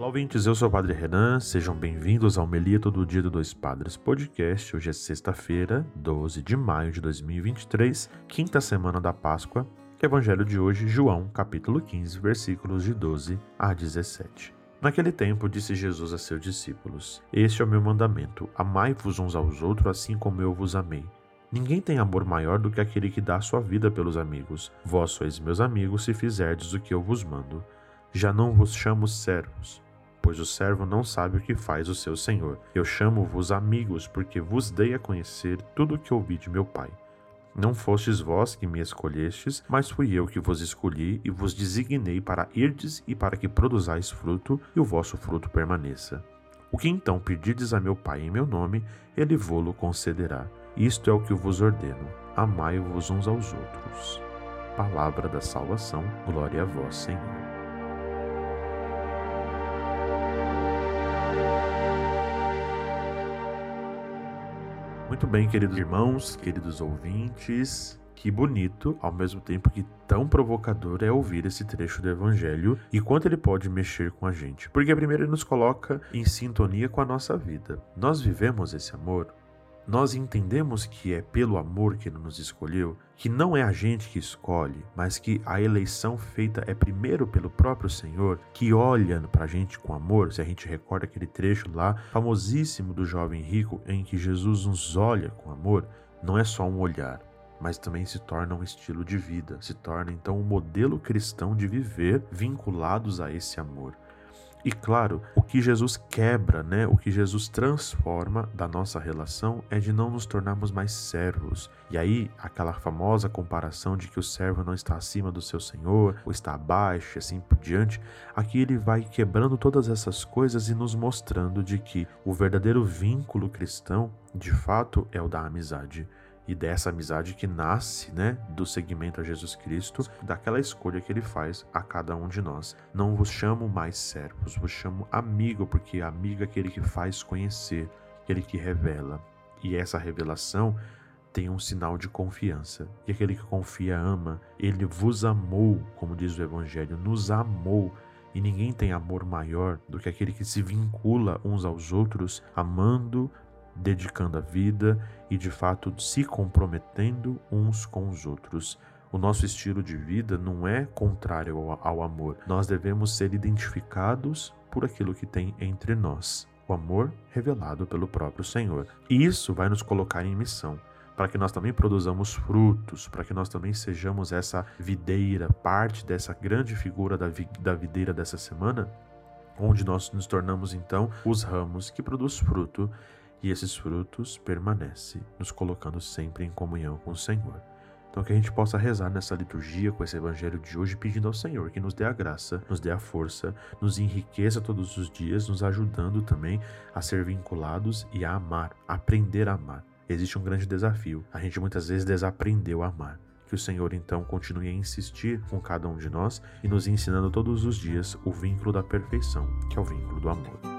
Olá, ouvintes, eu sou o Padre Renan, sejam bem-vindos ao Melito do Dia do Dois Padres podcast. Hoje é sexta-feira, 12 de maio de 2023, quinta semana da Páscoa. Evangelho de hoje, João, capítulo 15, versículos de 12 a 17. Naquele tempo, disse Jesus a seus discípulos: Este é o meu mandamento: amai-vos uns aos outros, assim como eu vos amei. Ninguém tem amor maior do que aquele que dá a sua vida pelos amigos. Vós sois meus amigos se fizerdes o que eu vos mando. Já não vos chamo servos, pois o servo não sabe o que faz o seu senhor. Eu chamo-vos amigos, porque vos dei a conhecer tudo o que ouvi de meu Pai. Não fostes vós que me escolhestes, mas fui eu que vos escolhi e vos designei para irdes e para que produzais fruto, e o vosso fruto permaneça. O que então pedirdes a meu Pai em meu nome, ele vô-lo concederá. Isto é o que vos ordeno: amai-vos uns aos outros. Palavra da salvação, glória a vós, Senhor. Muito bem, queridos irmãos, queridos ouvintes. Que bonito, ao mesmo tempo que tão provocador é ouvir esse trecho do Evangelho e quanto ele pode mexer com a gente. Porque primeiro ele nos coloca em sintonia com a nossa vida. Nós vivemos esse amor nós entendemos que é pelo amor que ele nos escolheu, que não é a gente que escolhe, mas que a eleição feita é primeiro pelo próprio Senhor, que olha para a gente com amor. Se a gente recorda aquele trecho lá, famosíssimo do jovem rico, em que Jesus nos olha com amor, não é só um olhar, mas também se torna um estilo de vida, se torna então um modelo cristão de viver vinculados a esse amor. E claro, o que Jesus quebra, né, o que Jesus transforma da nossa relação é de não nos tornarmos mais servos. E aí, aquela famosa comparação de que o servo não está acima do seu senhor, ou está abaixo, assim por diante, aqui ele vai quebrando todas essas coisas e nos mostrando de que o verdadeiro vínculo cristão, de fato, é o da amizade e dessa amizade que nasce, né, do seguimento a Jesus Cristo, daquela escolha que ele faz a cada um de nós. Não vos chamo mais servos, vos chamo amigo, porque amigo é aquele que faz conhecer, aquele que revela. E essa revelação tem um sinal de confiança. E aquele que confia ama. Ele vos amou, como diz o Evangelho, nos amou. E ninguém tem amor maior do que aquele que se vincula uns aos outros, amando dedicando a vida e de fato se comprometendo uns com os outros. O nosso estilo de vida não é contrário ao, ao, amor. Nós devemos ser identificados por aquilo que tem entre nós. O amor revelado pelo próprio Senhor. E isso vai nos colocar em missão, para que nós também produzamos frutos, para que nós também sejamos essa videira, parte dessa grande figura da, vi, da videira dessa semana, onde nós nos tornamos então os ramos que produz fruto e esses frutos permanecem, nos colocando sempre em comunhão com o Senhor. Então, que a gente possa rezar nessa liturgia com esse evangelho de hoje, pedindo ao Senhor que nos dê a graça, nos dê a força, nos enriqueça todos os dias, nos ajudando também a ser vinculados e a amar, aprender a amar. Existe um grande desafio. A gente muitas vezes desaprendeu a amar. Que o Senhor então continue a insistir com cada um de nós e nos ensinando todos os dias o vínculo da perfeição, que é o vínculo do amor.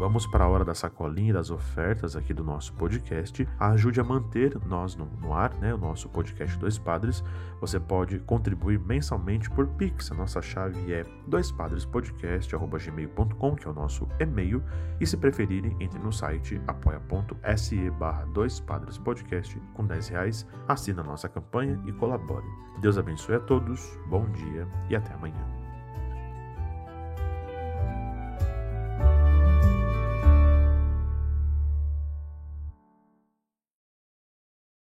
Vamos para a hora da sacolinha e das ofertas aqui do nosso podcast. Ajude a manter nós no, no, ar, né? O nosso podcast Dois Padres. Você pode contribuir mensalmente por Pix. A nossa chave é doispadrespodcast.gmail.com, que é o nosso e-mail. E se preferirem, entre no site apoia.se barra Dois Padres Podcast com 10 reais. Assina a nossa campanha e colabore. Deus abençoe a todos, bom dia e até amanhã.